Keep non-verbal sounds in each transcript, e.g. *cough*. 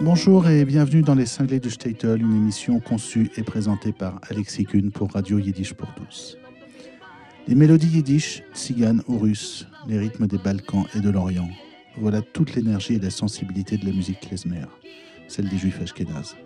Bonjour et bienvenue dans Les Cinglés du Statel, une émission conçue et présentée par Alexis Kuhn pour Radio Yiddish pour tous. Les mélodies yiddish, tziganes ou russes, les rythmes des Balkans et de l'Orient, voilà toute l'énergie et la sensibilité de la musique klezmer, celle des juifs ashkénazes.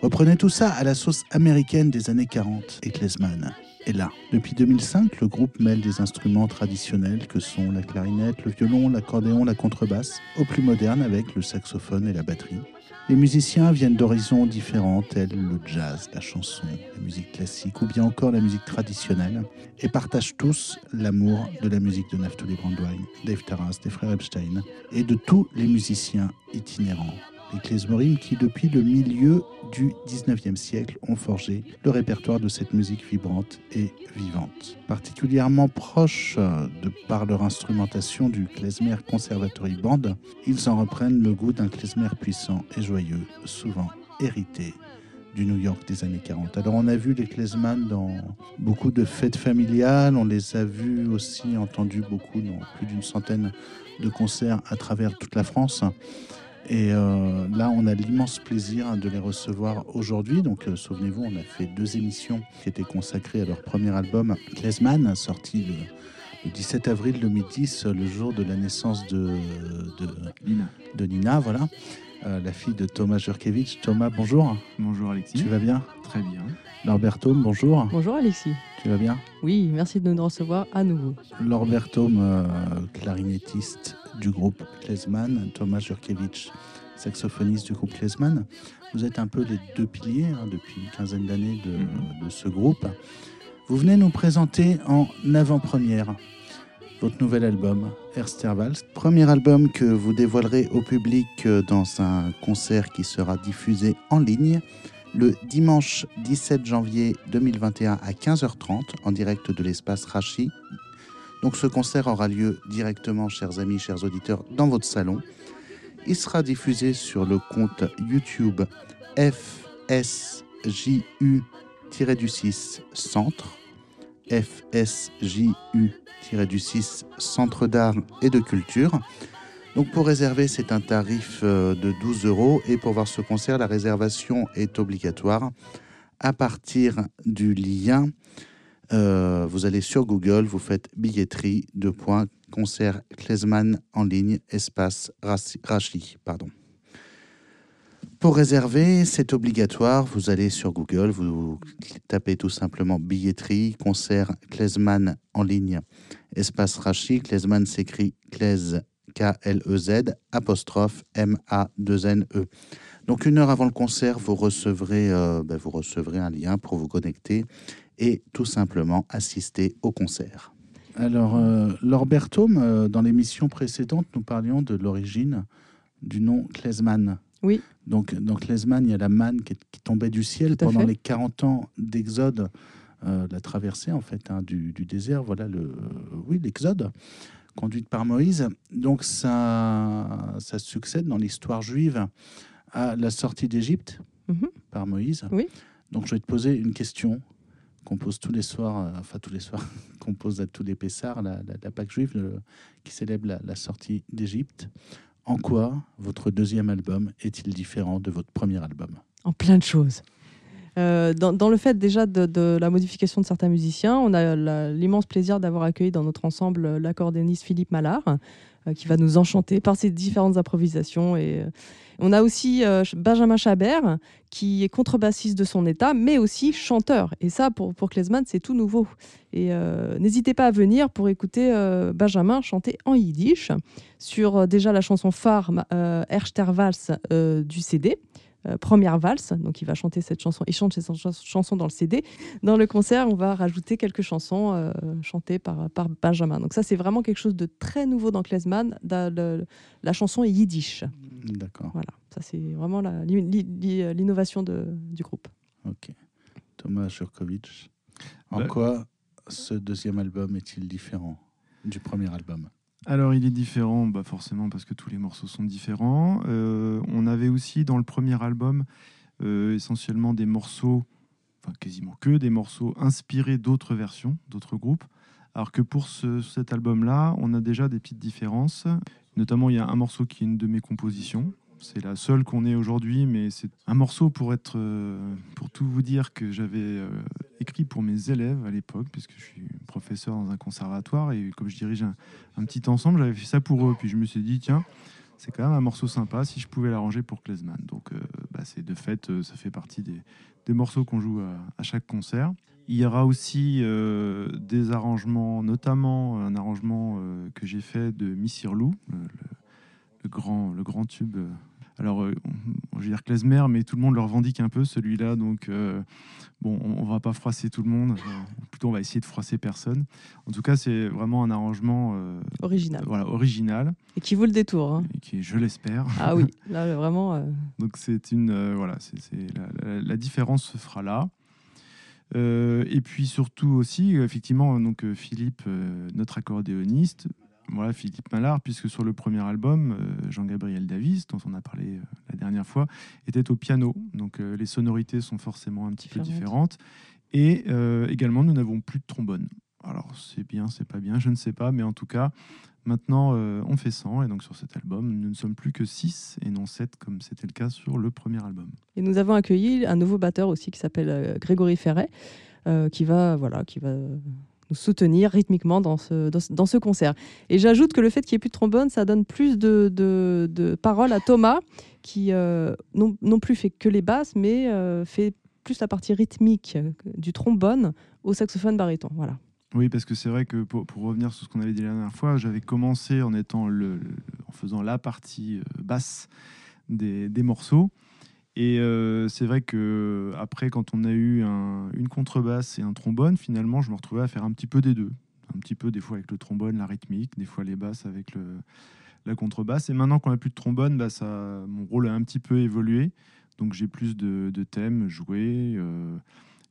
Reprenez tout ça à la sauce américaine des années 40 et klezman est là. Depuis 2005, le groupe mêle des instruments traditionnels que sont la clarinette, le violon, l'accordéon, la contrebasse, au plus moderne avec le saxophone et la batterie. Les musiciens viennent d'horizons différents, tels le jazz, la chanson, la musique classique ou bien encore la musique traditionnelle, et partagent tous l'amour de la musique de Naftali Brandwein, Dave Taras, des frères Epstein, et de tous les musiciens itinérants les klezmorim qui, depuis le milieu du 19e siècle, ont forgé le répertoire de cette musique vibrante et vivante. Particulièrement proche de par leur instrumentation du klezmer Conservatory Band, ils en reprennent le goût d'un klezmer puissant et joyeux, souvent hérité du New York des années 40. Alors on a vu les klezman dans beaucoup de fêtes familiales, on les a vus aussi, entendus beaucoup dans plus d'une centaine de concerts à travers toute la France. Et euh, là, on a l'immense plaisir de les recevoir aujourd'hui. Donc, euh, souvenez-vous, on a fait deux émissions qui étaient consacrées à leur premier album, Klezman, sorti le, 17 avril 2010, le jour de la naissance de, de Nina. De Nina voilà, euh, la fille de Thomas Jurkevich. Thomas, bonjour. Bonjour Alexis. Tu vas bien? Très bien. Norbert bonjour. Bonjour Alexis. Tu vas bien? Oui, merci de nous recevoir à nouveau. Norbert clarinettiste du groupe Klezman, Thomas Jurkevich, saxophoniste du groupe Klezman. Vous êtes un peu les deux piliers hein, depuis une quinzaine d'années de, mhm. de, ce groupe. Vous venez nous présenter en avant-première votre nouvel album, Ersterwals. Premier album que vous dévoilerez au public euh, dans un concert qui sera diffusé en ligne le dimanche 17 janvier 2021 à 15h30 en direct de l'espace Rachi. Donc ce concert aura lieu directement, chers amis, chers auditeurs, dans votre salon. Il sera diffusé sur le compte YouTube FSJU-6 Centre. FSJU-6 Centre d'art et de culture. Donc pour réserver, c'est un tarif euh, de 12 euros et pour voir ce concert, la réservation est obligatoire. À partir du lien, euh, vous allez sur Google, vous faites billetterie, de points, concert Klesman en ligne, espace Rachi. Pardon. Pour réserver, c'est obligatoire. Vous allez sur Google, vous tapez tout simplement billetterie, concert Klesman en ligne, espace Rachi. Klesman s'écrit Kles K-L-E-Z, apostrophe M-A-2-N-E. Donc une heure avant le concert, vous recevrez, euh, ben, vous recevrez un lien pour vous connecter et tout simplement assister au concert. Alors, euh, Laure euh, dans l'émission précédente, nous parlions de l'origine du nom Klesman. Oui. Donc, dans Klesman, il y a la manne qui, tombait du ciel pendant les 40 ans d'Exode, euh, la traversée en fait hein, du, du, désert. Voilà le, oui, l'Exode conduite par Moïse. Donc ça, ça succède dans l'histoire juive à la sortie d'Égypte mhm. par Moïse. Oui. Donc je vais te poser une question qu'on pose tous les soirs, euh, enfin tous les soirs, *laughs* qu'on pose à tous les Pessards, la, la, Pâque juive qui célèbre la, la sortie d'Égypte. En quoi votre deuxième album est-il différent de votre premier album? En plein de choses. Euh, dans, le fait déjà de, la modification de certains musiciens, on a l'immense plaisir d'avoir accueilli dans notre ensemble l'accordéoniste Philippe Mallard, qui va nous enchanter par ses différentes improvisations. Et euh, on a aussi Benjamin Chabert, qui est contrebassiste de son état, mais aussi chanteur. Et ça, pour, pour c'est tout nouveau. Et n'hésitez pas à venir pour écouter Benjamin chanter en yiddish sur déjà la chanson phare Erster du CD. Euh, première valse. Donc il va chanter cette chanson, il chante cette chanson dans le CD. Dans le concert, on va rajouter quelques chansons euh, chantées par, par Benjamin. Donc ça, c'est vraiment quelque chose de très nouveau dans Klezman. La chanson est yiddish. D'accord. Voilà, ça c'est vraiment l'innovation du groupe. Ok. Thomas Jurkovic, en quoi ce deuxième album est-il différent du premier album? Alors il est différent, bah forcément parce que tous les morceaux sont différents. Euh, on avait aussi dans le premier album euh, essentiellement des morceaux, enfin quasiment que des morceaux inspirés d'autres versions, d'autres groupes. Alors que pour cet album-là, on a déjà des petites différences. Notamment, il y a un morceau qui est une de mes compositions, C'est la seule qu'on ait aujourd'hui, mais c'est un morceau pour être, pour tout vous dire que j'avais écrit pour mes élèves à l'époque, puisque je suis professeur dans un conservatoire et comme je dirige un, petit ensemble, j'avais fait ça pour eux. Puis je me suis dit tiens, c'est quand même un morceau sympa si je pouvais l'arranger pour Klezman. Donc euh, bah, c'est de fait, euh, ça fait partie des, morceaux qu'on joue à, chaque concert. Il y aura aussi euh, des arrangements, notamment un arrangement que j'ai fait de Missirlou, le, grand, le grand tube alors, euh, je vais dire klezmer, mais tout le monde le revendique un peu celui-là. Donc, euh, bon, on, ne va pas froisser tout le monde. Euh, plutôt, on va essayer de froisser personne. En tout cas, c'est vraiment un arrangement original. voilà, original. Et qui vaut le détour. Hein. Et qui, je l'espère. Ah oui, *laughs* là vraiment. Donc, c'est une voilà, c'est la, la, différence se fera là. et puis surtout aussi, effectivement, donc Philippe, notre accordéoniste, voilà, Philippe Mallard, puisque sur le premier album, euh, Jean-Gabriel Davis, dont on a parlé euh, la dernière fois, était au piano. Donc euh, les sonorités sont forcément un petit peu différentes. Et également, nous n'avons plus de trombone. Alors c'est bien, c'est pas bien, je ne sais pas, mais en tout cas, maintenant on fait 100. Et donc sur cet album, nous ne sommes plus que 6 et non 7 comme c'était le cas sur le premier album. Et nous avons accueilli un nouveau batteur aussi qui s'appelle Grégory Ferret, qui va, voilà, qui va soutenir rythmiquement dans ce, dans, ce concert. Et j'ajoute que le fait qu'il n'y ait plus de trombone, ça donne plus de, de, de paroles à Thomas, qui euh, non, non, plus fait que les basses, mais euh, fait plus la partie rythmique du trombone au saxophone baryton. Voilà. Oui, parce que c'est vrai que pour, pour, revenir sur ce qu'on avait dit la dernière fois, j'avais commencé en étant le, en faisant la partie euh, basse des, des morceaux. Et euh, c'est vrai que après, quand on a eu une contrebasse et un trombone, finalement, je me retrouvais à faire un petit peu des deux. Un petit peu des fois avec le trombone, la rythmique, des fois les basses avec la contrebasse. Et maintenant qu'on n'a plus de trombone, bah ça, mon rôle a un petit peu évolué. Donc j'ai plus de, thèmes joués. Euh,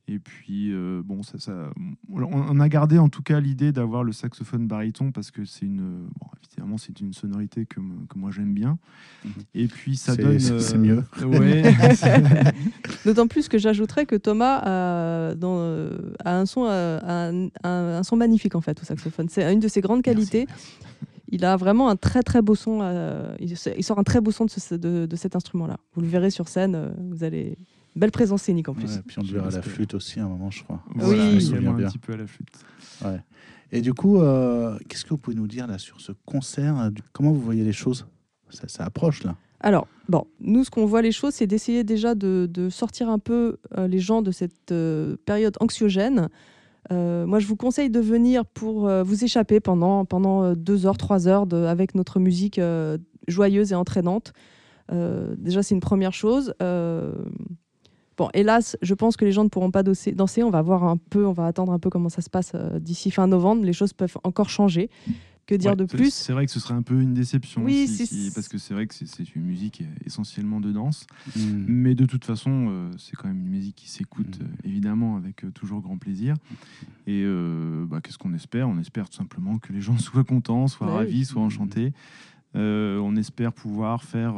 et puis, euh, bon, ça, ça, on a gardé en tout cas l'idée d'avoir le saxophone baryton parce que c'est une, bon, évidemment, c'est une sonorité que, que moi j'aime bien. Mhm. Et puis, ça donne. C'est mieux. Ouais. *laughs* *laughs* D'autant plus que j'ajouterais que Thomas a, dans, a un, son, un, un, son magnifique en fait au saxophone. C'est une de ses grandes qualités. Il a vraiment un très très beau son. il, sort un très beau son de, de, de cet instrument-là. Vous le verrez sur scène, euh, vous allez Belle présence scénique en plus. et puis on le verra à la flûte aussi à un moment, je crois. oui, il un petit peu à la flûte. Ouais. Et du coup, euh, qu'est-ce que vous pouvez nous dire là sur ce concert Comment vous voyez les choses? Ça, approche là. Alors, bon, nous, ce qu'on voit les choses, c'est d'essayer déjà de, sortir un peu euh, les gens de cette euh, période anxiogène. moi, je vous conseille de venir pour vous échapper pendant, pendant deux heures, trois heures de, avec notre musique joyeuse et entraînante. déjà, c'est une première chose. Bon, hélas, je pense que les gens ne pourront pas danser. On va voir un peu, on va attendre un peu comment ça se passe euh, d'ici fin novembre. Les choses peuvent encore changer. Que dire de plus? C'est vrai que ce serait un peu une déception. Oui, parce que c'est vrai que c'est une musique essentiellement de danse. Hmm. Mais de toute façon, euh, c'est quand même une musique qui s'écoute hmm. euh, évidemment avec toujours grand plaisir. Et bah, qu'est-ce qu'on espère? On espère tout simplement que les gens *laughs* soient contents, soient bah ravis, soient enchantés. on espère pouvoir faire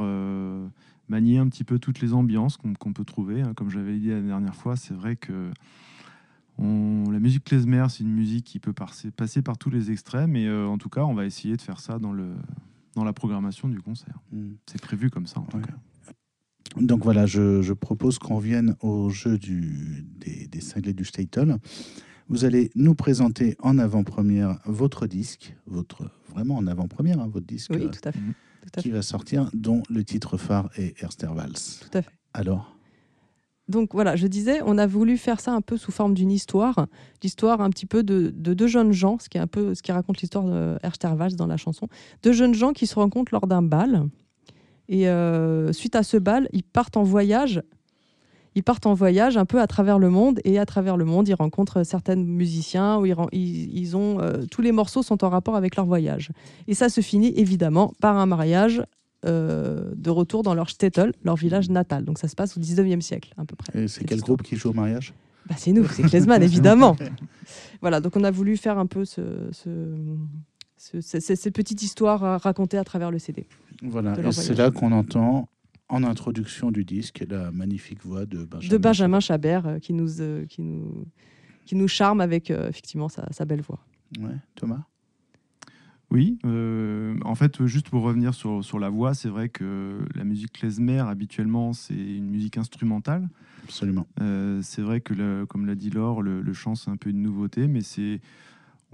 manier un petit peu toutes les ambiances qu'on peut trouver. Hein. Comme j'avais dit la dernière fois, c'est vrai que la musique klezmer, c'est une musique qui peut passer, passer par tous les extrêmes. Et euh, en tout cas, on va essayer de faire ça dans, le, dans la programmation du concert. Mm. C'est prévu comme ça, en tout cas. Donc voilà, je, propose qu'on vienne au jeu du, des, des cinglés du Statel. Vous allez nous présenter en avant-première votre disque, votre vraiment en avant-première, hein, votre disque. Oui, tout à fait. Mm qui va sortir, dont le titre phare est Erstervals. Tout à fait. Alors? Donc voilà, je disais, on a voulu faire ça un peu sous forme d'une histoire, l'histoire un petit peu de, deux jeunes gens, ce qui est un peu ce qui raconte l'histoire de Erstervals dans la chanson, deux jeunes gens qui se rencontrent lors d'un bal. Et euh, suite à ce bal, ils partent en voyage ils partent en voyage un peu à travers le monde et à travers le monde, ils rencontrent certains musiciens où ils, ils, ont euh, tous les morceaux sont en rapport avec leur voyage. Et ça se finit évidemment par un mariage euh, de retour dans leur shtetl, leur village natal. Donc ça se passe au 19e siècle à peu près. Et c'est quel groupe qui joue au mariage? Bah, C'est nous, c'est Klezman *laughs* évidemment. voilà, donc on a voulu faire un peu ce, cette petite histoire racontée à travers le CD. Voilà, et c'est là qu'on entend en introduction du disque la magnifique voix de Benjamin, de Benjamin Chabert euh, qui, nous, euh, qui, nous, qui nous charme avec euh, effectivement sa, sa, belle voix. Ouais, Thomas? Oui, euh, en fait, juste pour revenir sur, sur la voix, c'est vrai que la musique klezmer, habituellement, c'est une musique instrumentale. Absolument. Euh, c'est vrai que, le- comme l'a dit Laure, le, le chant, c'est un peu une nouveauté, mais c'est.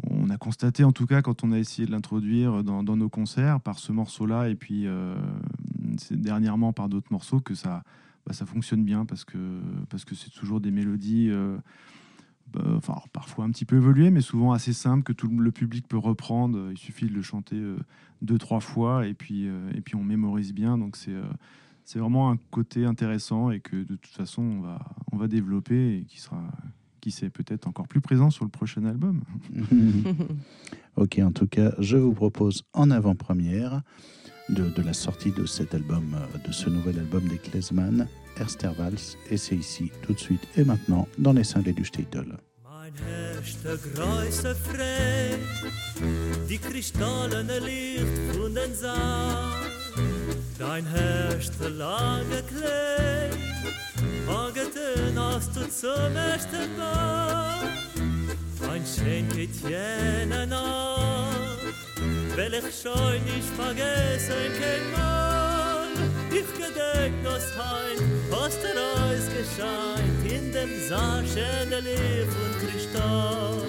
On a constaté, en tout cas, quand on a essayé de l'introduire dans, dans nos concerts, par ce morceau-là, et puis euh, dernièrement par d'autres morceaux, que ça, bah, ça fonctionne bien, parce que parce que c'est toujours des mélodies. euh, bah, enfin, parfois un petit peu évoluées, mais souvent assez simples, que tout le public peut reprendre. Il suffit de le chanter euh, deux, trois fois, et puis, euh, et puis on mémorise bien. Donc c'est c'est vraiment un côté intéressant et que de toute façon on va, on va développer et qui sera qui sait peut-être encore plus présent sur le prochain album. *laughs* ok, en tout cas, je vous propose en avant-première de, de la sortie de cet album, euh, de ce nouvel album des Klezman, Erstervals, et c'est ici, tout de suite et maintenant, dans les cinglés du Statel. Mein herrste große Frei, die kristallene Licht von den Saal. Dein herrste lange Kleid, hageten hast du zum ersten Mal. Ein schenket jene Nacht, Welch schön nicht vergessen kein Mann Ich gedenk das Heim was der Eis gescheint in dem Sache der Lieb und Kristall.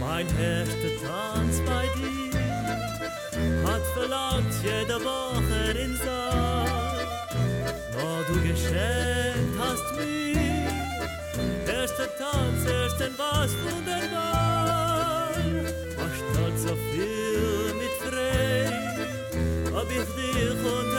Mein Herz tanzt bei dir Hat verlangt jede Woche in Saal. Wo du geschenkt hast mir Erster Tanz, erst ein Wasch wunderbar خود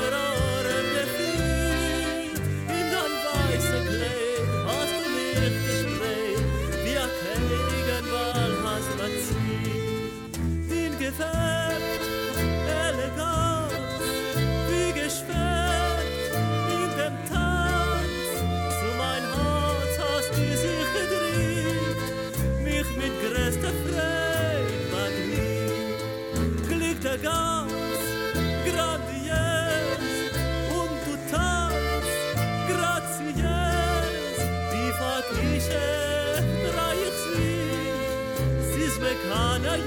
mir keiner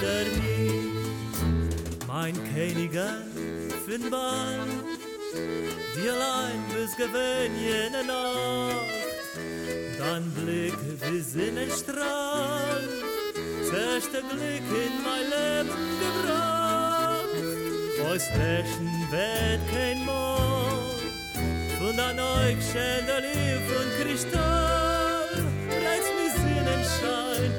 jeder nie. Mein Königer fin Ball, die allein bis gewinn jene Nacht, dann Blick wie Sinnenstrahl, zerste Blick in mein Leben gebracht, aus Flächen wird kein Mond, von der Neugschänder Lieb und Kristall, reizt mir Sinnenschein,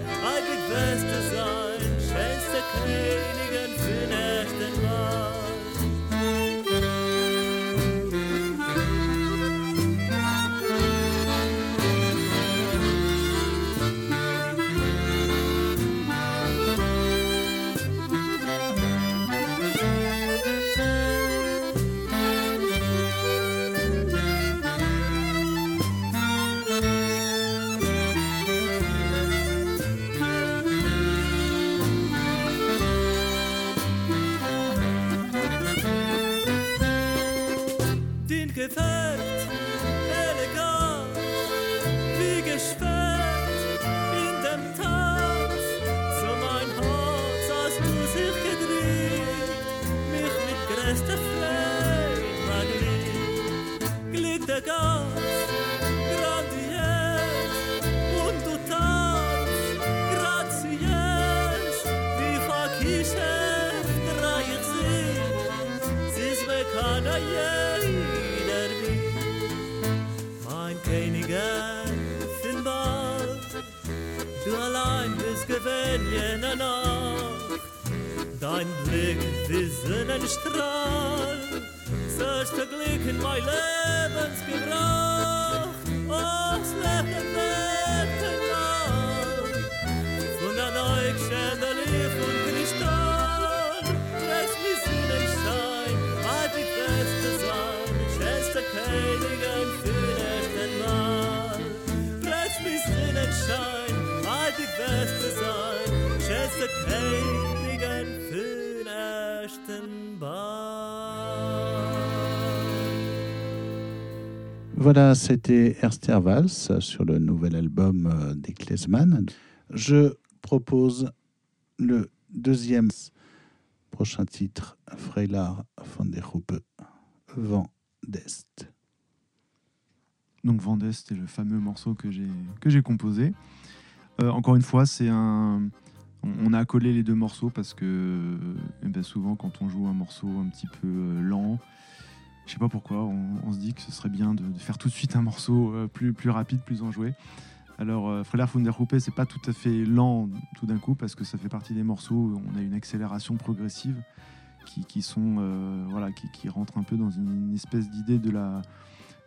Feste sein, Schwester Königin für den echten Voilà, c'était Erster Vals sur le nouvel album euh, des Klezman. Je propose le deuxième. Prochain titre, Freilar von der Huppe, Vent d'Est. Donc Vendée, c'était le fameux morceau que j'ai composé. Euh, encore une fois, c'est un on a accolé les deux morceaux parce que eh ben, souvent quand on joue un morceau un petit peu euh, lent, je sais pas pourquoi, on, on se dit que ce serait bien de, de faire tout de suite un morceau euh, plus plus rapide, plus enjoué. Alors euh, Freiler von der Huppe, c'est pas tout à fait lent tout d'un coup parce que ça fait partie des morceaux où on a une accélération progressive qui, qui sont euh, voilà qui, qui rentrent un peu dans une, espèce d'idée de la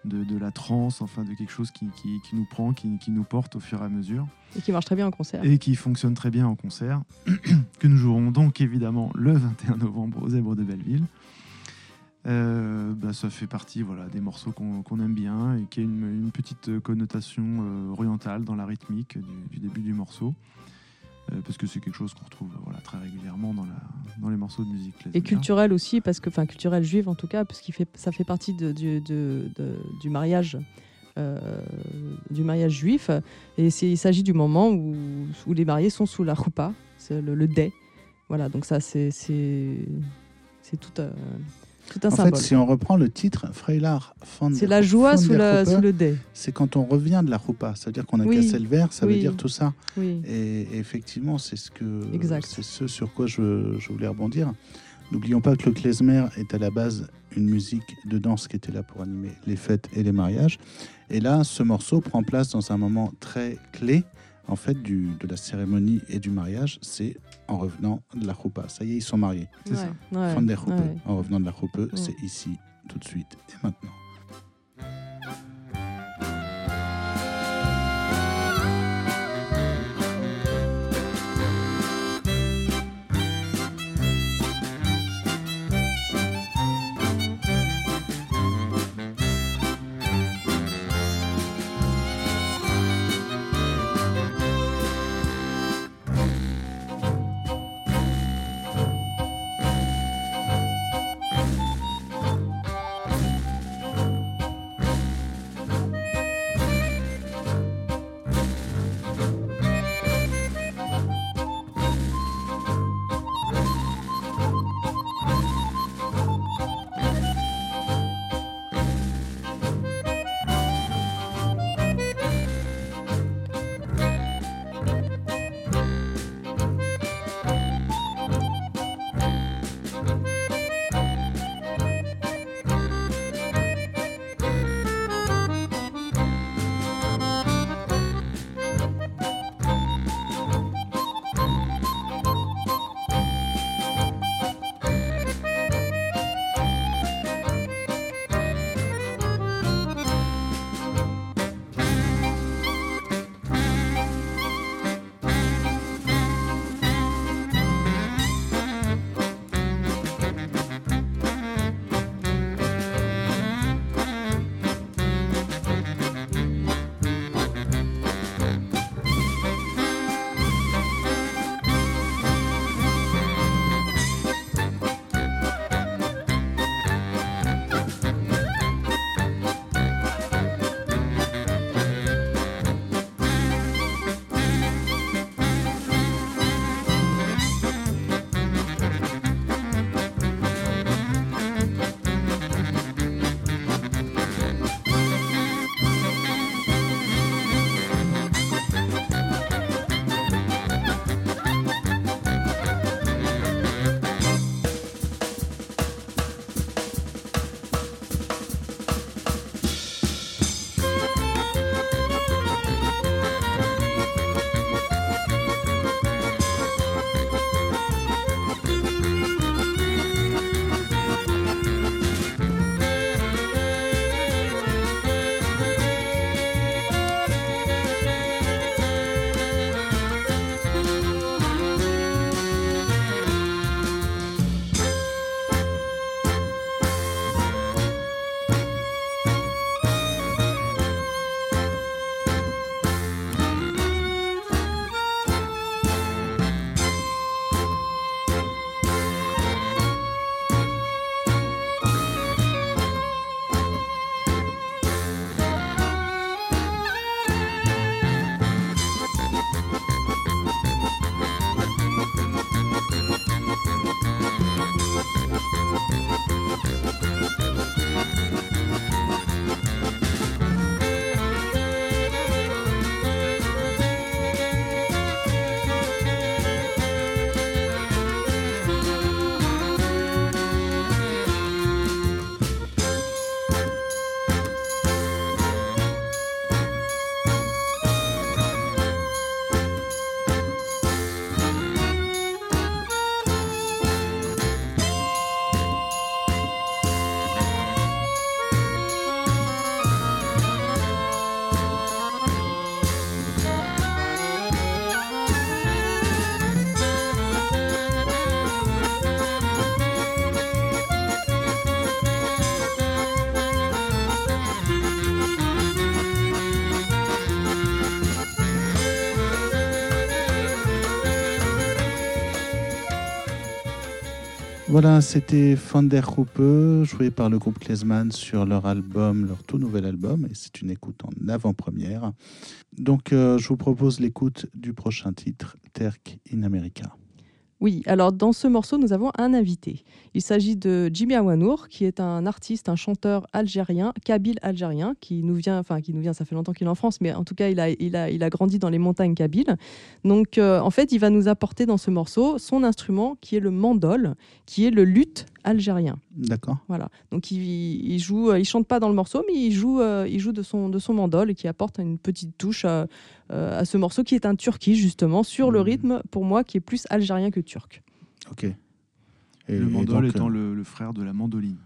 de, de la trance, enfin de quelque chose qui, qui, qui nous prend, qui, qui nous porte au fur et à mesure Et qui marche très bien en concert. et qui fonctionne très bien en concert, *clears throat* que nous jouerons donc évidemment le 21 novembre aux Zèbres de Belleville. Euh, bah, ça fait partie voilà, des morceaux qu'on aime bien et qui a une, une petite connotation euh, orientale dans la rythmique du, du début du morceau. Euh, parce que c'est quelque chose qu'on retrouve voilà, très régulièrement dans, la, dans les morceaux de musique Et classique. culturel aussi, parce que, enfin, culturel juive en tout cas, parce fait, ça fait partie de- du, de- de- du mariage. euh, du mariage juif et il s'agit du moment où, où les mariés sont sous la roupa, le, le dais. Voilà, donc ça c'est c'est c'est un En symbole. fait, si on reprend le titre, Freilar von c'est la joie sous, la, le dais. c'est quand on revient de la roupa, c'est-à-dire qu'on a Oui. cassé le verre, ça veut dire tout ça. Oui. Et et effectivement, c'est ce que Exact. c'est ce sur quoi je, je voulais rebondir. N'oublions pas que le klezmer est à la base une musique de danse qui était là pour animer les fêtes et les mariages. Et là, ce morceau prend place dans un moment très clé en fait du, de la cérémonie et du mariage. C'est en revenant de la roupa. Ça y est, ils sont mariés. C'est ça. ouais. En revenant de la roupe, c'est ici, tout de suite et maintenant. Voilà, c'était Van der Hoppe, joué par le groupe Klezman sur leur album, leur tout nouvel album, et c'est une écoute en avant-première. Donc, euh, je vous propose l'écoute du prochain titre, Terk in America. Oui, alors dans ce morceau, nous avons un invité. Il s'agit de Jimmy Awanour, qui est un artiste, un chanteur algérien, kabyle algérien, qui nous vient, enfin qui nous vient, ça fait longtemps qu'il est en France, mais en tout cas, il a, il a, il a grandi dans les montagnes kabyles. Donc, euh, en fait, il va nous apporter dans ce morceau son instrument, qui est le mandol, qui est le luth algérien. D'accord Voilà. Donc, il, il joue, euh, il chante pas dans le morceau, mais il joue, euh, il joue de son, de son mandol, et qui apporte une petite touche euh, à ce morceau, qui est un turki justement, sur le Mhm. rythme, pour moi, qui est plus algérien que turc. Ok. Et- le et mandol donc, étant le, le frère de la mandoline.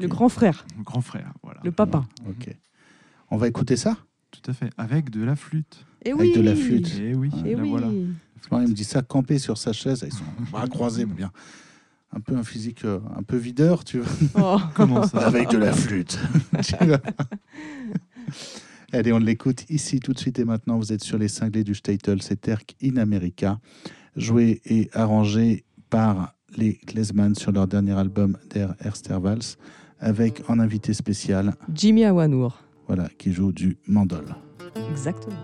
Le grand frère, Le grand frère, voilà. le papa. Ok. On va écouter ça? Tout à fait. Avec de la flûte. Et Avec oui de la flûte. Et oui, Et la oui. voilà. Il me dit ça, camper sur sa chaise, avec son *laughs* bras croisé, bien. Un peu un physique euh, un peu videur, tu vois. Oh. *laughs* *laughs* Comment ça Avec de la flûte. *laughs* Allez, on l'écoute ici tout de suite et maintenant. Vous êtes sur les cinglés du Statel, c'est Terk in America, joué et arrangé par les Klezman sur leur dernier album Der Erstervals, avec en invité spécial, Jimmy Awanour. voilà, qui joue du mandol. Exactement.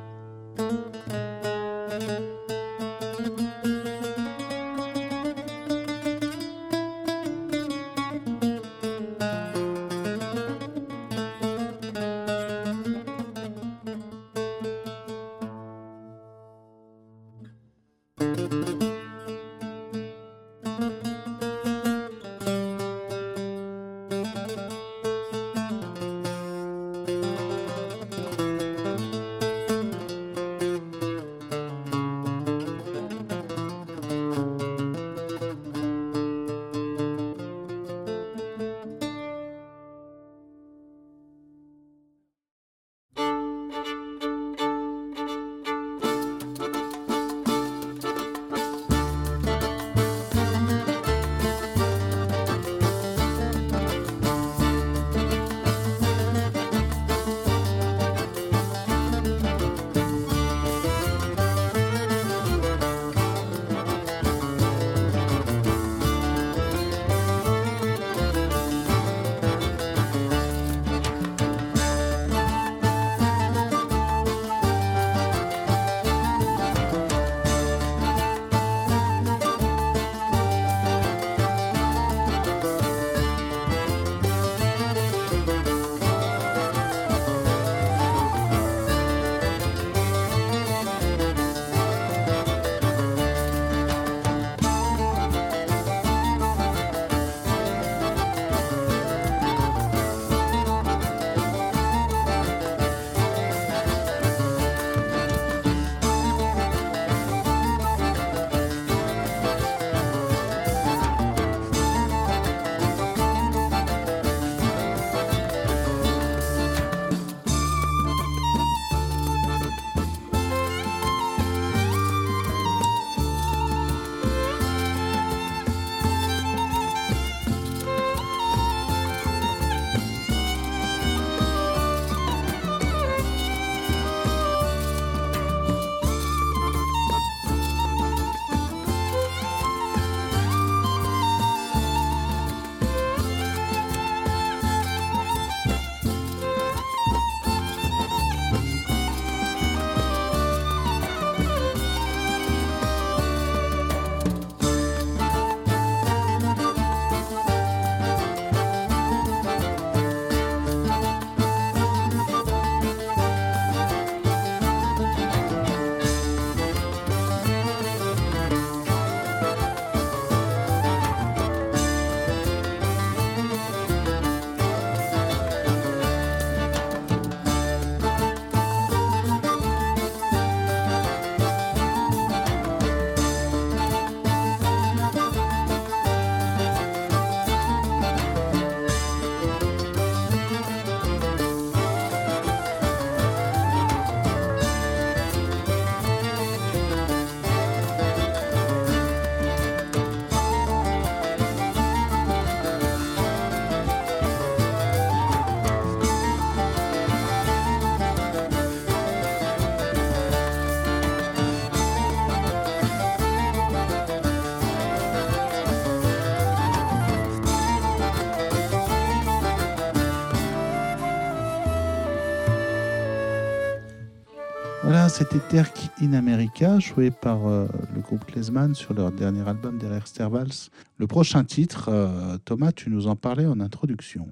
C'était Terk in America, joué par euh, le groupe Klezman sur leur dernier album derrière Stervals. Le prochain titre, euh, Thomas, tu nous en parlais en introduction.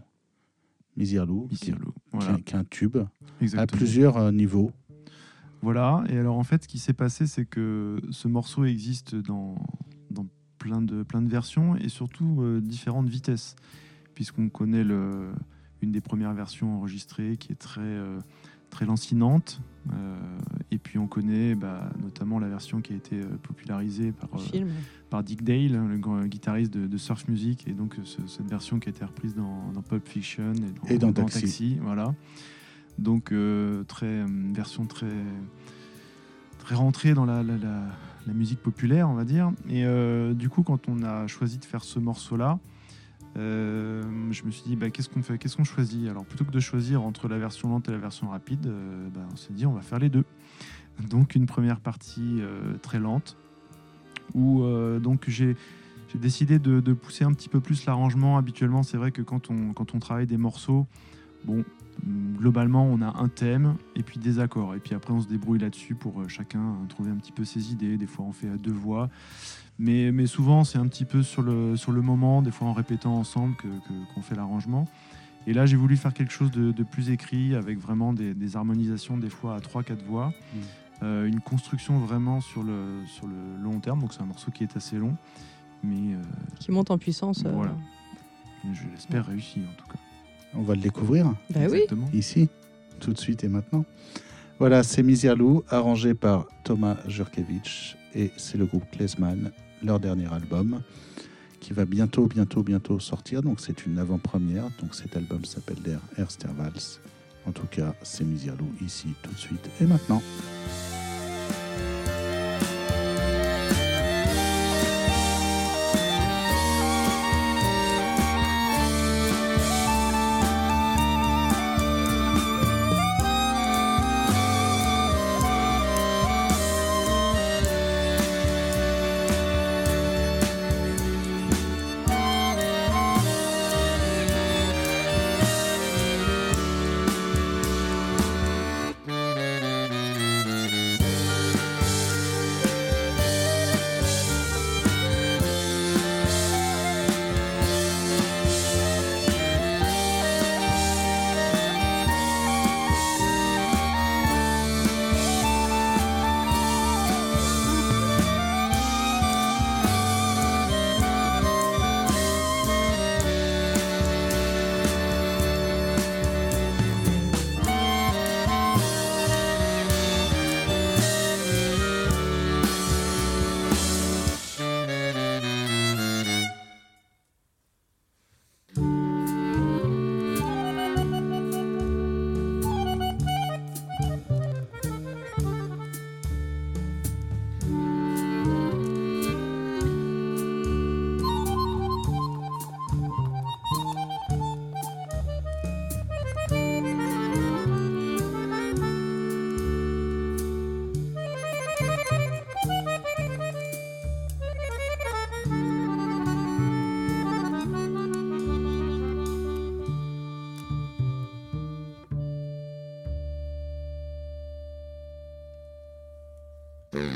Misirlou, qui, Misirlou, voilà, est- qui est un tube à plusieurs euh, niveaux. Voilà, et alors en fait, ce qui s'est passé, c'est que ce morceau existe dans, dans plein, de, plein de versions et surtout différentes vitesses, puisqu'on connaît le, une des premières versions enregistrées qui est très, très lancinante, euh, et puis on connaît bah, notamment la version qui a été euh, popularisée par, euh, par Dick Dale, hein, le grand guitariste de, de Surf Music, et donc ce- cette version qui a été reprise dans, dans Pulp Fiction et dans, Et dans Taxi. voilà. Donc euh, très une version très très rentrée dans la, la- la- la musique populaire, on va dire. Et euh, du coup, quand on a choisi de faire ce morceau-là, euh, je me suis dit bah, qu'est-ce qu'on fait, qu'est-ce qu'on choisit? Alors plutôt que de choisir entre la version lente et la version rapide, euh, bah, on s'est dit on va faire les deux. Donc une première partie euh, très lente où donc j'ai décidé de, de pousser un petit peu plus l'arrangement. Habituellement, c'est vrai que quand on, quand on travaille des morceaux, bon, globalement, on a un thème et puis des accords. Et puis après, on se débrouille là-dessus pour chacun trouver un petit peu ses idées. Des fois, on fait à deux voix. Mais, mais souvent, c'est un petit peu sur le, sur le moment, des fois en répétant ensemble que- que- qu'on fait l'arrangement. Et là, j'ai voulu faire quelque chose de, de plus écrit, avec vraiment des, des harmonisations, des fois à 3-4 voix. Euh, une construction vraiment sur le, sur le long terme. Donc, c'est un morceau qui est assez long. Mais euh, Qui monte en puissance. euh, Voilà. je l'espère réussi, en tout cas. On va le découvrir Bah oui. Exactement. ici, tout de suite et maintenant. Voilà, c'est Misirlou, arrangé par Thomas Jurkevich, et c'est le groupe Klezman, leur dernier album, qui va bientôt, bientôt, bientôt sortir. Donc c'est une avant-première. Donc cet album s'appelle Der Erster Vals. En tout cas, c'est Misirlou ici, tout de suite et maintenant.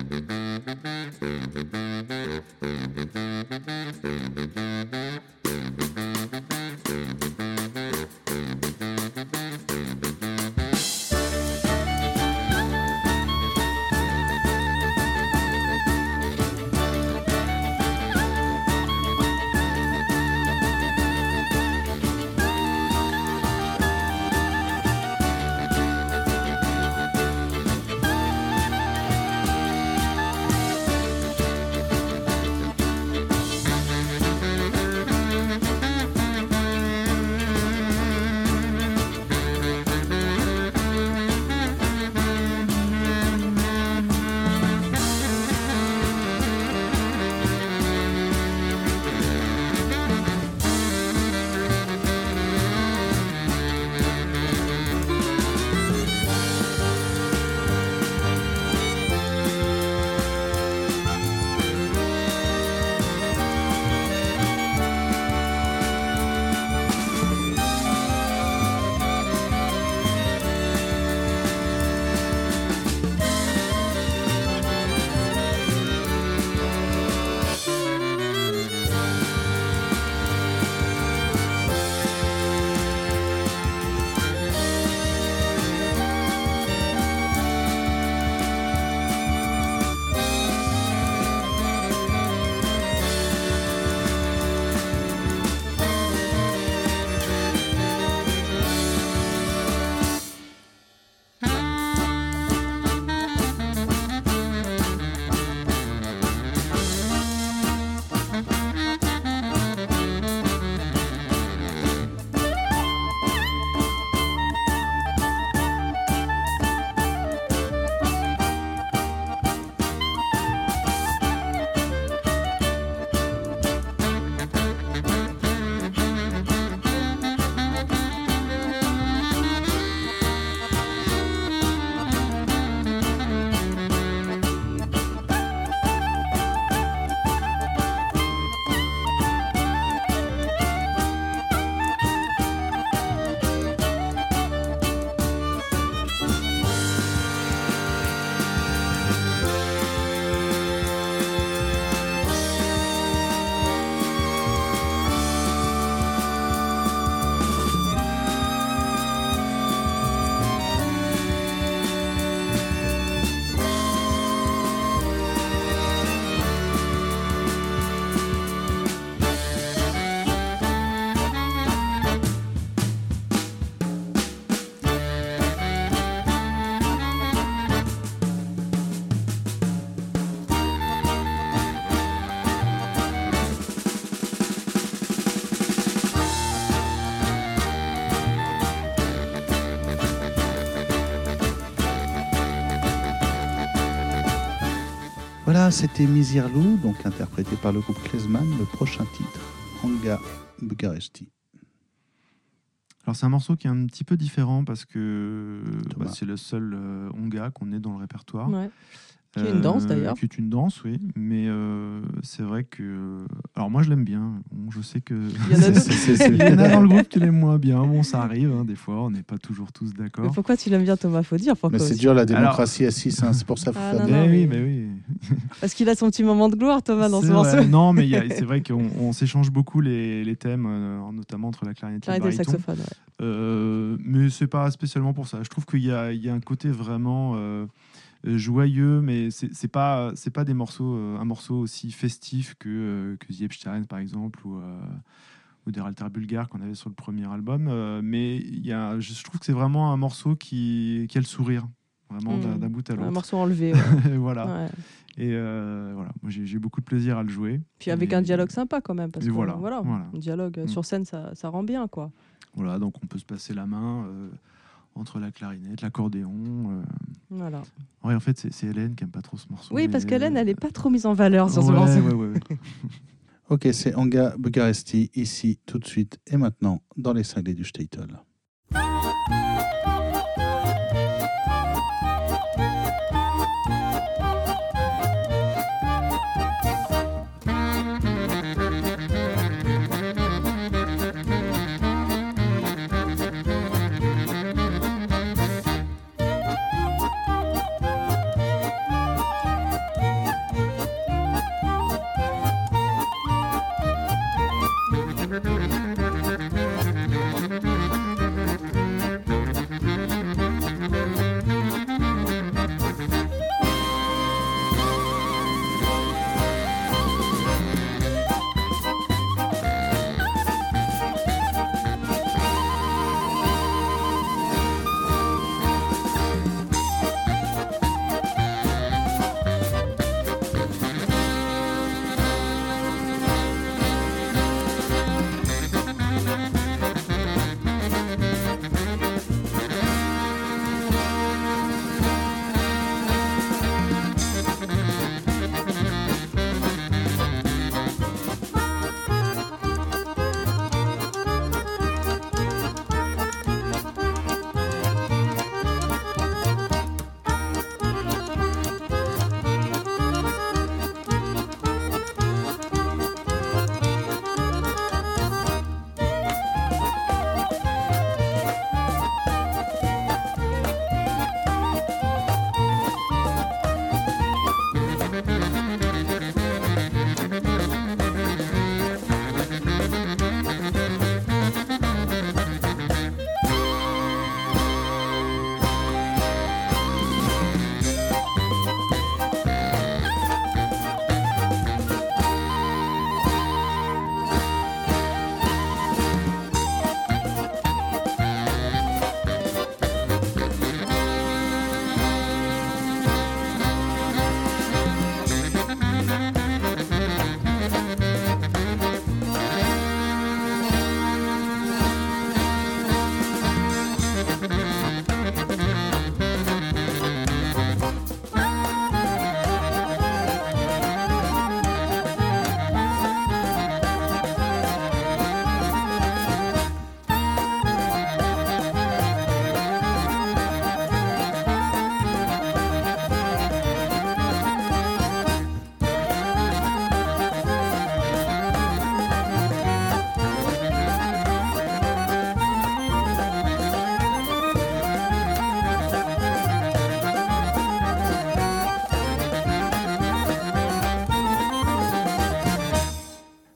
Thank Voilà, c'était Misirlou, donc interprété par le groupe Klezman, le prochain titre, Anga Bukaresti. Alors c'est un morceau qui est un petit peu différent parce que bah, c'est le seul euh, Onga qu'on ait dans le répertoire. Ouais. Qui est une danse, d'ailleurs. Qui est une danse, oui. Mais euh, c'est vrai que. Alors moi je l'aime bien. Bon, je sais que. Il y en a Il y en dans le groupe qui l'aiment moins bien. Bon, ça arrive, hein, des fois, on n'est pas toujours tous Mais d'accord. pourquoi tu l'aimes bien, Thomas? Faut dire pourquoi. Mais c'est dur la démocratie à 6, c'est pour ça qu'il faut Ah, faire non. Mais oui, mais- mais oui. *laughs* Parce qu'il a son petit moment de gloire, Thomas, dans ce morceau. Non, mais *laughs* c'est vrai qu'on on s'échange beaucoup les, les thèmes, euh, notamment entre la clarinette et le Clarinette et le baryton. saxophone. ouais. Euh, mais c'est pas spécialement pour ça. Je trouve qu'il y a, il y a un côté vraiment euh, joyeux, mais c'est pas c'est pas des morceaux euh, un morceau aussi festif que que The Epstein par exemple ou ou des Alter Bulgares qu'on avait sur le premier album. Euh, mais il y a, je trouve que c'est vraiment un morceau qui, qui a le sourire vraiment d'un Mm. d'un bout à Un l'autre. morceau enlevé. *laughs* ouais. voilà. Ouais. Et euh, voilà, moi j'ai beaucoup de plaisir à le jouer. Puis avec Et- un dialogue sympa quand même. Parce Et que voilà, voilà, voilà. un dialogue euh, Mm. sur scène, ça, ça rend bien. quoi. Voilà, donc on peut se passer la main euh, entre la clarinette, l'accordéon. euh. Voilà. Ouais, en fait, c'est Hélène qui aime pas trop ce morceau. Oui, parce qu'Hélène, elle n'est pas trop mise en valeur sur ce morceau. ouais, ouais, ouais. *laughs* Ok, c'est Anga Bukaresti, ici, tout de suite et maintenant, dans les cinglés du Statel.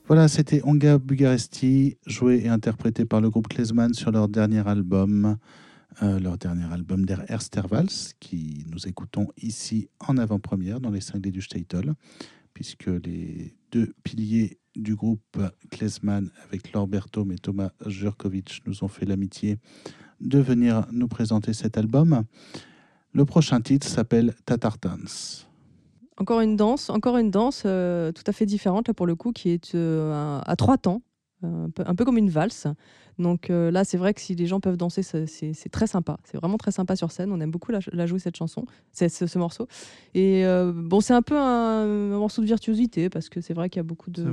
Voilà, c'était Onga Bugaresti, joué et interprété par le groupe Klezman sur leur dernier album, euh, leur dernier album Der Erstervals, qui nous écoutons ici en avant-première dans les cinglés du Statel, puisque les deux piliers du groupe Klezman avec Berthaume et Thomas Jurkovic nous ont fait l'amitié de venir nous présenter cet album. Le prochain titre s'appelle Tatartans. Encore une danse, encore une danse euh, tout à fait différente là pour le coup, qui est euh, à trois temps. un peu, un peu comme une valse. Donc euh, là, c'est vrai que si les gens peuvent danser, c'est- très sympa. C'est vraiment très sympa sur scène. On aime beaucoup la, la jouer cette chanson, ce, ce morceau. Et euh, bon, c'est un peu un, un morceau de virtuosité parce que c'est vrai qu'il y a beaucoup de.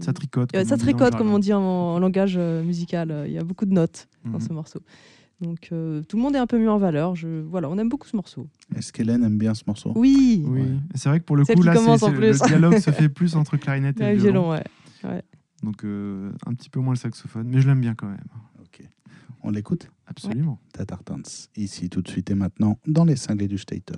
Ça tricote. Euh, ça tricote, comme on dit en, en langage euh, musical. Euh, Il y a beaucoup de notes dans Mhm. ce morceau. Donc euh, tout le monde est un peu mis en valeur. Je, voilà, on aime beaucoup ce morceau. Est-ce qu'Hélène aime bien ce morceau? Oui, Oui, Ouais. Et c'est vrai que pour le Celle coup, là, c'est- le dialogue se fait plus entre clarinette *laughs* et le violon. violon, ouais. Donc euh, un petit peu moins le saxophone, mais je l'aime bien quand même. Ok. On l'écoute? Absolument. Tatar Tanz. Ici, tout de suite et maintenant, dans les cinglés du Statel.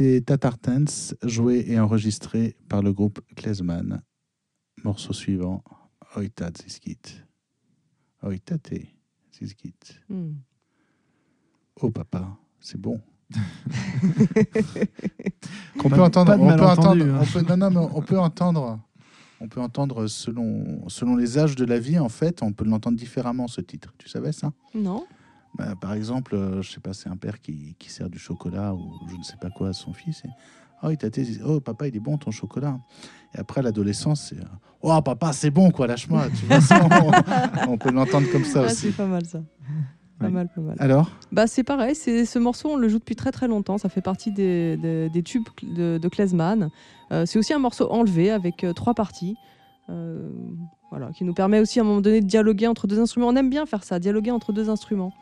C'était Tatar Tanz, joué et enregistré par le groupe Klezman. Morceau suivant, Oitat Ziskit. Oitate Ziskit. Hmm. Oh papa, c'est bon. *laughs* Peut entendre, on peut entendre, hein. on peut, non, non, mais on peut entendre, on peut entendre selon, selon les âges de la vie, en fait, on peut l'entendre différemment ce titre. Tu savais ça? Non Bah, Par exemple, euh, je sais pas, c'est un père qui, qui sert du chocolat ou je ne sais pas quoi à son fils. Et, oh, il t'a dit, oh papa, il est bon ton chocolat. Et après l'adolescence, c'est, euh, oh papa, c'est bon quoi, lâche-moi. Tu vois, ça, on, on peut l'entendre comme ça Ah, aussi. C'est pas mal ça. Pas mal, pas mal. Alors, Bah, c'est pareil, c'est ce morceau, on le joue depuis très très longtemps. Ça fait partie des, des- des tubes de, de Klezman. Euh, c'est aussi un morceau enlevé avec euh, trois parties. Euh, voilà, qui nous permet aussi à un moment donné de dialoguer entre deux instruments. On aime bien faire ça, dialoguer entre deux instruments.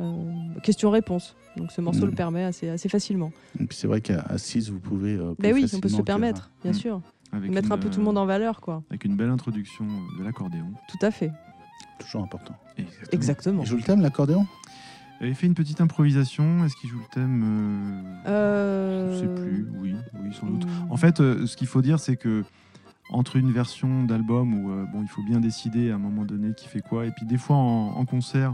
Euh, Question-réponse. Donc ce morceau Mm. le permet assez, assez facilement. et puis c'est vrai qu'à à 6, vous pouvez. euh, Ben oui, on peut se le permettre, bien Mm. sûr. Avec Mettre une, un peu tout le euh, monde en valeur, quoi. Avec une belle introduction de l'accordéon. Tout à fait. Toujours important. Exactement. Exactement. Il joue le thème, l'accordéon? Et Il fait une petite improvisation. Est-ce qu'il joue le thème euh, Euh, Je sais plus. Oui, oui, sans doute. mm. En fait, euh, ce qu'il faut dire, c'est que entre une version d'album où euh, bon, il faut bien décider à un moment donné qui fait quoi, et puis des fois en, en concert,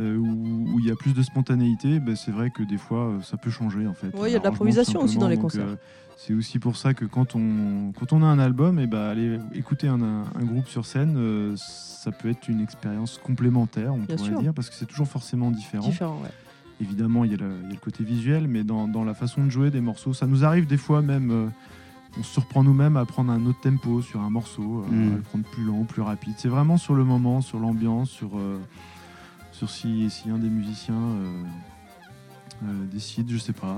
euh, où il y a plus de spontanéité, ben, c'est vrai que des fois euh, ça peut changer en fait. Ouais, il y a de l'improvisation aussi dans les concerts. euh, c'est aussi pour ça que quand on, quand on a un album, et ben, aller écouter un, un- un groupe sur scène, ça peut être une expérience complémentaire, on Bien pourrait sûr. dire, parce que c'est toujours forcément différent. Différent, ouais. Évidemment, il y, a le, il y a le côté visuel, mais dans, dans la façon de jouer des morceaux, ça nous arrive des fois même, on se surprend nous-mêmes à prendre un autre tempo sur un morceau, euh, Mm. à le prendre plus lent, plus rapide. C'est vraiment sur le moment, sur l'ambiance, sur, euh, sur si, si un des musiciens euh, euh, décide, je sais pas,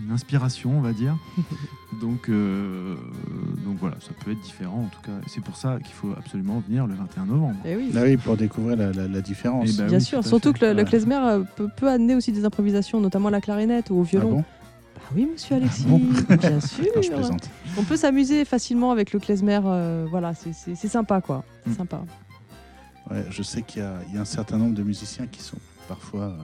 une, une inspiration, on va dire. *laughs* donc, euh, donc voilà, ça peut être différent en tout cas. C'est pour ça qu'il faut absolument venir le 21 novembre. Eh oui. Là, oui, pour découvrir la, la- la différence. Eh ben, Bien oui, sûr, surtout que le, klezmer peut, peut amener aussi des improvisations, notamment à la clarinette ou au Ah violon. bon? Bah oui, monsieur Alexis, bon bien *laughs* sûr. Non, je plaisante. On peut s'amuser facilement avec le klezmer, euh, voilà, c'est- sympa quoi. C'est Mm. sympa. Ouais, je sais qu'il y, a- il y a un certain nombre de musiciens qui sont parfois euh,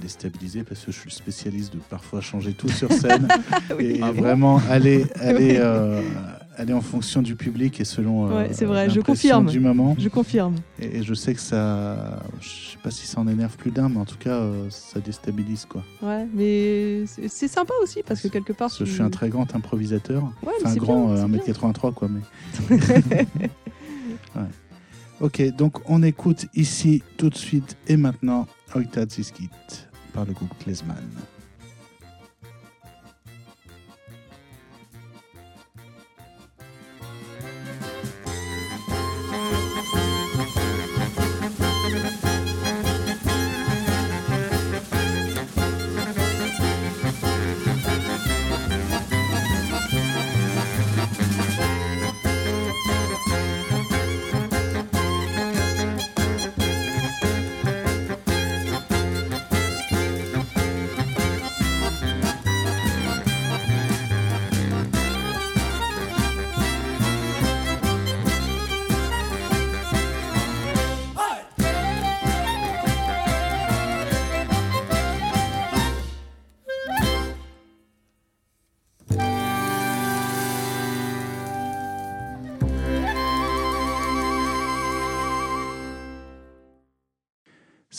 déstabilisés parce que je suis le spécialiste de parfois changer tout sur scène *laughs* et Ah vraiment aller, *laughs* aller, Oui. euh, aller en fonction du public et selon euh, Ouais, c'est vrai, je l'impression confirme. du moment. Je confirme. Et, et je sais que ça, je sais pas si ça en énerve plus d'un, mais en tout cas, euh, ça déstabilise quoi. Ouais, mais c'est sympa aussi parce que quelque part. Parce je suis un très grand improvisateur. Ouais, Enfin, grand, bien, euh, c'est bien. 1m83 quoi, mais. *laughs* Ouais. Ok, donc on écoute ici tout de suite et maintenant Oita Ziskit par le groupe Klezman.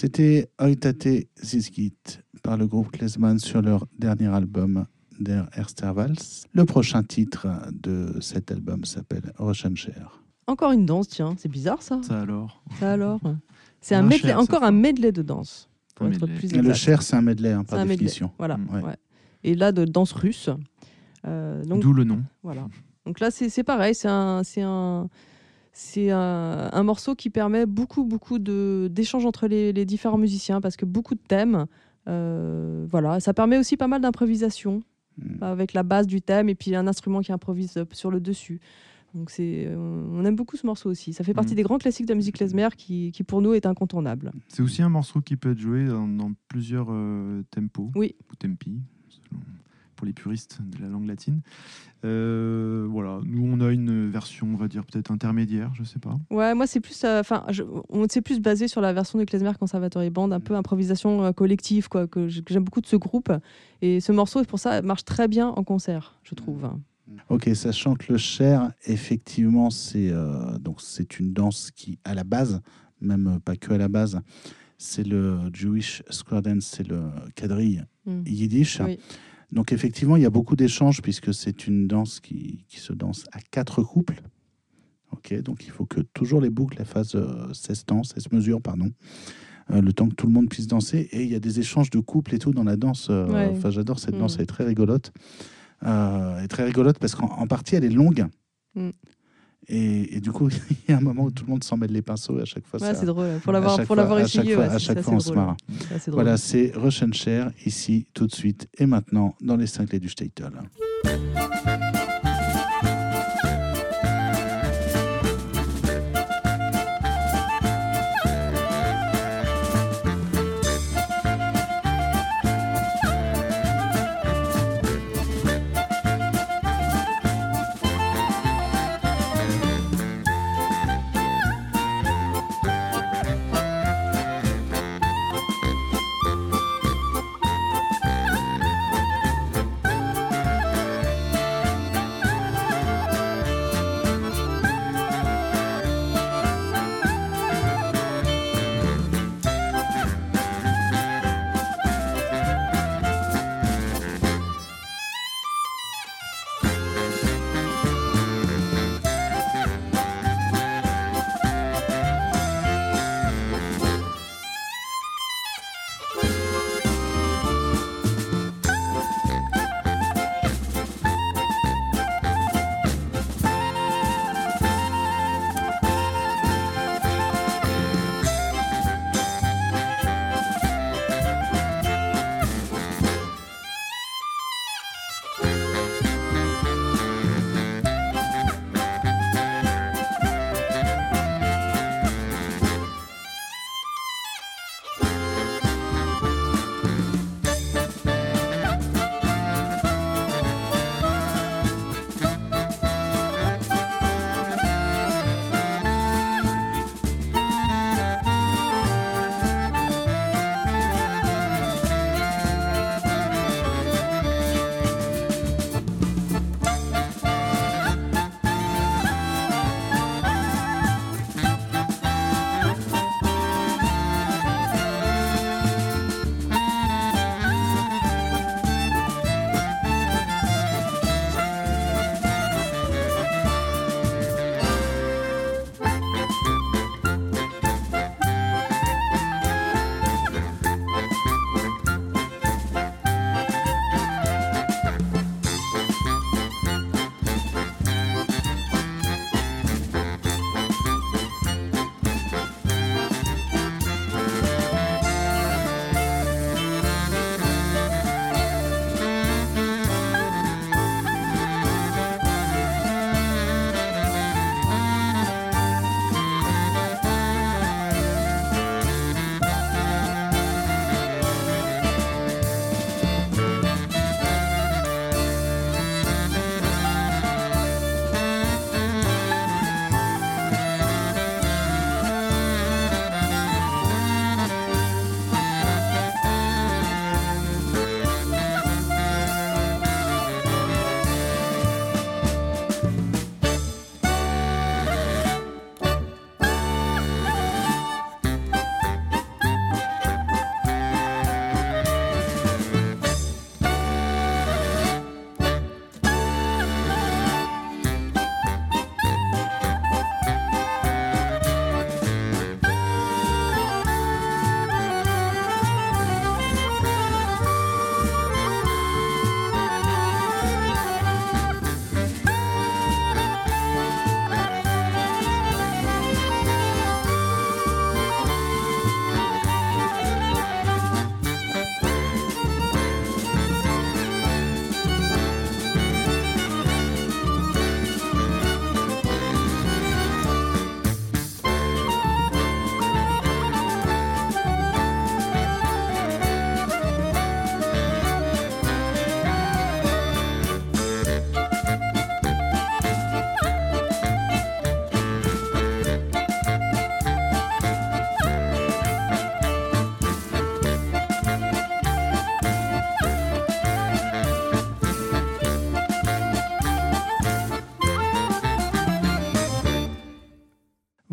C'était Oitate Zizgit par le groupe Klezman sur leur dernier album Der Erstervals. Le prochain titre de cet album s'appelle Rochencher. Encore une danse, tiens, c'est bizarre ça. Ça alors? Ça alors? C'est un a medley, cher, encore un medley de danse. Pour être medley. plus Le cher, c'est un medley hein, par un medley. définition. Voilà. Mm, ouais. ouais. Et là, de danse russe. Euh, D'où le nom. voilà. Donc là, c'est c'est pareil, c'est un, c'est un, c'est un, un morceau qui permet beaucoup, beaucoup d'échanges entre les, les différents musiciens parce que beaucoup de thèmes. euh, voilà, ça permet aussi pas mal d'improvisation Mm. avec la base du thème et puis un instrument qui improvise sur le dessus. Donc c'est, on aime beaucoup ce morceau aussi. Ça fait partie Mhm. des grands classiques de la musique klezmer qui, qui pour nous est incontournable. C'est aussi un morceau qui peut être joué dans, dans plusieurs euh, tempos Oui. ou tempi, selon- pour les puristes de la langue latine. Euh, voilà, nous on a une version, on va dire peut-être intermédiaire, je sais pas. Ouais, moi c'est plus, euh, enfin, je- on s'est plus basé sur la version du Klezmer Conservatory Band, un peu improvisation euh, collective, quoi, que j'aime beaucoup de ce groupe. Et ce morceau, pour ça, marche très bien en concert, je trouve. Ok, sachant que le cher, effectivement, c'est euh, donc c'est une danse qui, à la base, même euh, pas que à la base, c'est le Jewish square dance, c'est le quadrille Mm. yiddish. Oui. Donc effectivement, il y a beaucoup d'échanges puisque c'est une danse qui, qui se danse à quatre couples. Ok, donc il faut que toujours les boucles fassent euh, 16 temps, 16 mesures, pardon, euh, le temps que tout le monde puisse danser. Et il y a des échanges de couples et tout dans la danse. euh, Ouais. Enfin, j'adore cette Mm. danse, elle est très rigolote. Euh, elle est très rigolote parce qu'en en partie, elle est longue. Mm. Et, et du coup, *laughs* il y a un moment où tout le monde s'en mêle les pinceaux et à chaque fois, Ouais, c'est drôle. Pour l'avoir, pour l'avoir à chaque essayé, fois- ouais, à chaque fois, on se marre. C'est. Voilà, c'est Rochencher ici tout de suite et maintenant dans les cinglés du Statel.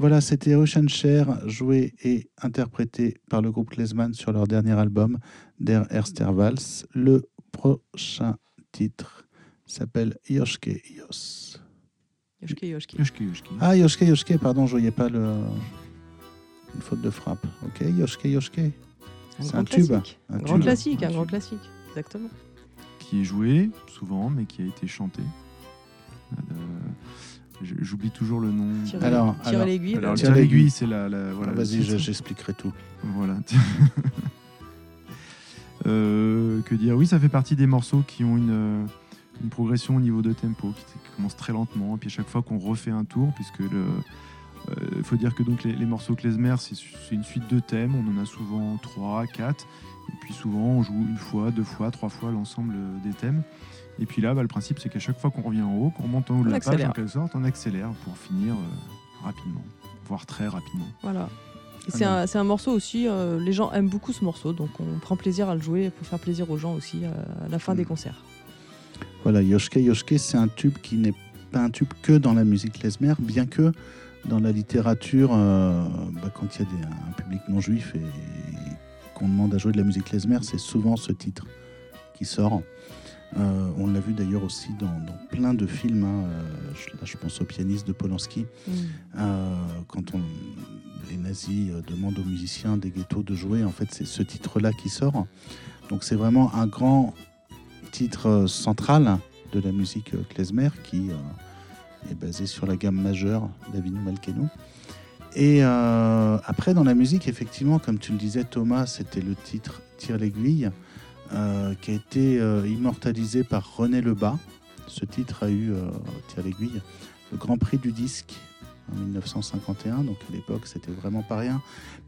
Voilà, c'était Ocean Share, joué et interprété par le groupe Klezman sur leur dernier album, Der Erster Vals. Le prochain titre s'appelle Yoshke Yos. Yoshke, Yoshke. Ah, Yoshke Yoshke, pardon, je voyais pas le... une faute de frappe. Ok, Yoshke Yoshke. C'est grand un tube. classique. Un grand tube. classique, Un un grand tube. classique. Exactement. Qui est joué souvent, mais qui a été chanté. Euh, J'oublie toujours le nom. Tire, Alors, tire l'aiguille. Tire l'aiguille. c'est la, la- voilà. le Vas-y, j'expliquerai tout. Voilà. *laughs* Euh, que dire? Oui, ça fait partie des morceaux qui ont une, euh, une progression au niveau de tempo, qui, qui commence très lentement, et puis à chaque fois qu'on refait un tour, puisque le, il faut dire que donc les, les morceaux klezmer, c'est c'est une suite de thèmes, on en a souvent 3, 4, et puis souvent on joue une fois, deux fois, trois fois l'ensemble des thèmes. Et puis là, bah, le principe, c'est qu'à chaque fois qu'on revient en haut, qu'on remonte en haut de On la page, accélère. en quelque sorte, on accélère pour finir euh, rapidement, voire très rapidement. Voilà. Et C'est bien. un, c'est un morceau aussi, euh, les gens aiment beaucoup ce morceau, donc on prend plaisir à le jouer pour faire plaisir aux gens aussi euh, à la fin Mm. des concerts. Voilà, Yoshke Yoshke, c'est un tube qui n'est pas un tube que dans la musique klezmer, bien que dans la littérature, euh, bah, quand il y a des- un public non juif et, qu'on demande à jouer de la musique klezmer, c'est souvent ce titre qui sort. Euh, on l'a vu d'ailleurs aussi dans, dans plein de films. hein. Euh, je, là, je pense au pianiste de Polanski. Euh, quand on, les nazis demandent aux musiciens des ghettos de jouer, en fait, c'est ce titre-là qui sort. Donc, c'est vraiment un grand titre central de la musique klezmer qui euh, est basé sur la gamme majeure d'Avinu Malkeno. Et après, dans la musique, effectivement, comme tu le disais, Thomas, c'était le titre Tire l'aiguille, euh, qui a été euh, immortalisé par René Lebas. Ce titre a eu, euh, Tire l'aiguille, le Grand Prix du disque en 1951, donc à l'époque c'était vraiment pas rien.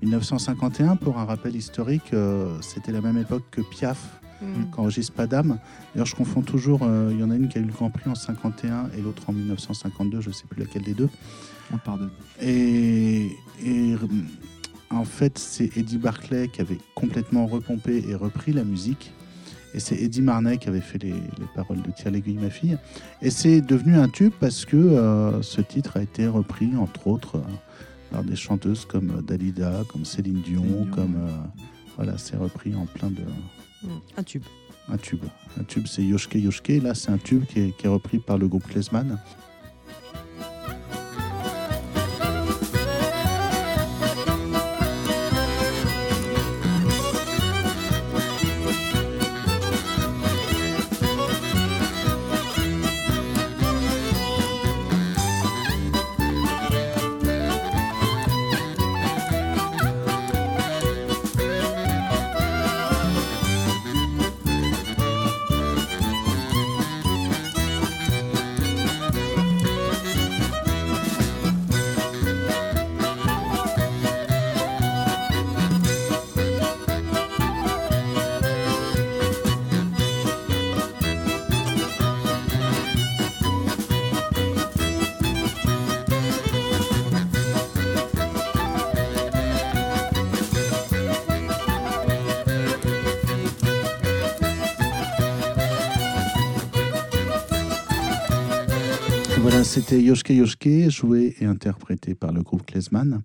1951, pour un rappel historique, euh, c'était la même époque que Piaf, Mm. qu'enregistre Pas d'âme. D'ailleurs, je confonds toujours, euh, il y en a une qui a eu le Grand Prix en 51 et l'autre en 1952, je sais plus laquelle des deux. On pardonne. Et, et, en fait, c'est Eddie Barclay qui avait complètement repompé et repris la musique. Et c'est Eddie Marnay qui avait fait les, les paroles de Tire l'aiguille, ma fille. Et c'est devenu un tube parce que euh, ce titre a été repris, entre autres, euh, par des chanteuses comme Dalida, comme Céline Dion, Céline Dion, comme. euh, voilà, c'est repris en plein de. Mm. Un tube. Un tube. Un tube, c'est Yoshke Yoshke. Là, c'est un tube qui est, qui est repris par le groupe Klezman. C'était Yoshke Yoshke, joué et interprété par le groupe Klezman.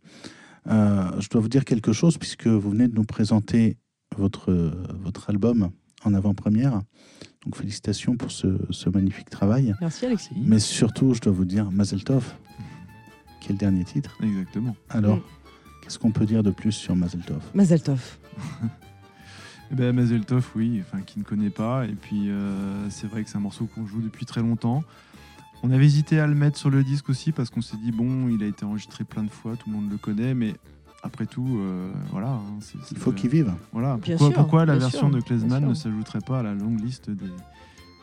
Euh, je dois vous dire quelque chose puisque vous venez de nous présenter votre, votre album en avant-première. Donc félicitations pour ce, ce magnifique travail. Merci Alexis. Mais surtout, je dois vous dire Mazel Tov, qui est le dernier titre? Exactement. Alors, Mm. qu'est-ce qu'on peut dire de plus sur Mazel Tov? Mazel Tov. *laughs* Eh ben, Mazel Tov, oui, enfin, qui ne connaît pas. Et puis, euh, c'est vrai que c'est un morceau qu'on joue depuis très longtemps. On avait hésité à le mettre sur le disque aussi parce qu'on s'est dit, bon, il a été enregistré plein de fois, tout le monde le connaît, mais après tout, euh, voilà. hein, Il faut qu'il vive. Voilà. Bien Pourquoi, sûr, pourquoi la version sûr, de Klezman ne s'ajouterait pas à la longue liste des,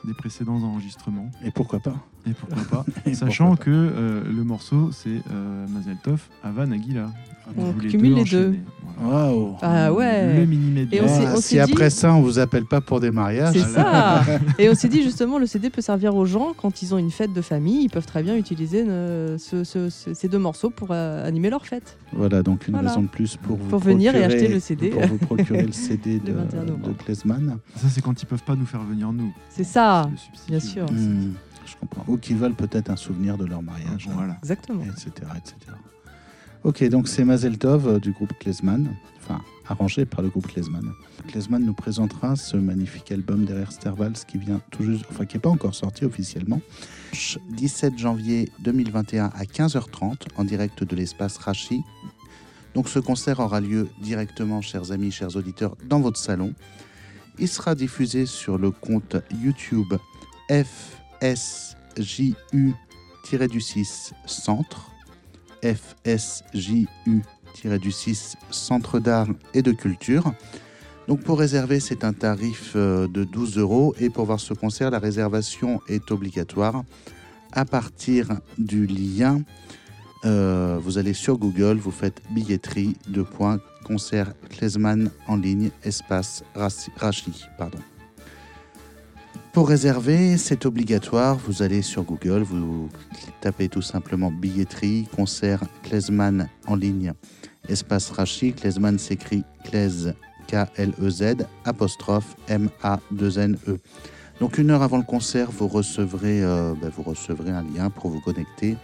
des précédents enregistrements? Et pourquoi pas? Et pourquoi pas? *laughs* Et Sachant pourquoi que euh, le morceau, c'est euh, Mazel Tov, Ava Nagila. On Vous cumule les deux. Waouh Ah ouais. Le mini. Et on Ah, on Si dit- après ça, on vous appelle pas pour des mariages. C'est ça Et on s'est dit justement, le CD peut servir aux gens quand ils ont une fête de famille, ils peuvent très bien utiliser euh, ce- ce- ce- ces deux morceaux pour euh, animer leur fête. Voilà, donc une Voilà. raison de plus pour vous Pour venir et acheter le CD. Pour vous procurer le CD *laughs* de, Le 21 de. Klezman. Ça, c'est quand ils peuvent pas nous faire venir nous. C'est ça, bien sûr. Hmm, je comprends. Ou qui veulent peut-être un souvenir de leur mariage. Voilà. exactement. etc., etc. Ok, donc c'est Mazel Tov euh, du groupe Klezman, enfin arrangé par le groupe Klezman. Klezman nous présentera ce magnifique album derrière Stervals qui vient tout juste, enfin qui n'est pas encore sorti officiellement. 17 janvier 2021 à 15h30 en direct de l'espace Rachi. Donc ce concert aura lieu directement, chers amis, chers auditeurs, dans votre salon. Il sera diffusé sur le compte YouTube FSJU-6 Centre. FSJU-6 Centre d'art et de culture. Donc pour réserver, c'est un tarif euh, de 12 euros et pour voir ce concert, la réservation est obligatoire. À partir du lien, euh, vous allez sur Google, vous faites billetterie, de points, concert Klezman en ligne, espace Rachi. Pardon. Pour réserver, c'est obligatoire. Vous allez sur Google, vous tapez tout simplement billetterie, concert Klezman en ligne, espace Rachi. Klezman s'écrit Klez, K-L-E-Z, apostrophe M-A-2-N-E. Donc une heure avant le concert, euh, ben, vous recevrez un lien pour vous connecter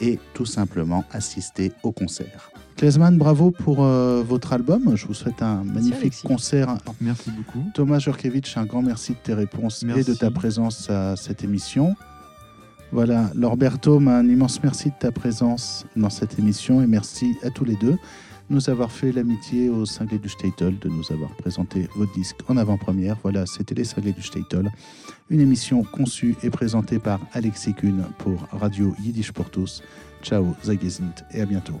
et tout simplement assister au concert. Klezman, bravo pour euh, votre album. Je vous souhaite un magnifique concert Merci beaucoup. Thomas Jurkevitch, un grand merci de tes réponses et de ta présence à cette émission. Voilà, Lorberto, un immense merci de ta présence dans cette émission et merci à tous les deux de nous avoir fait l'amitié aux Cinglés du Statel, de nous avoir présenté votre disque en avant-première. Voilà, c'était les Cinglés du Statel, une émission conçue et présentée par Alexis Kuhn pour Radio Yiddish pour tous. Ciao, Zagezint et à bientôt.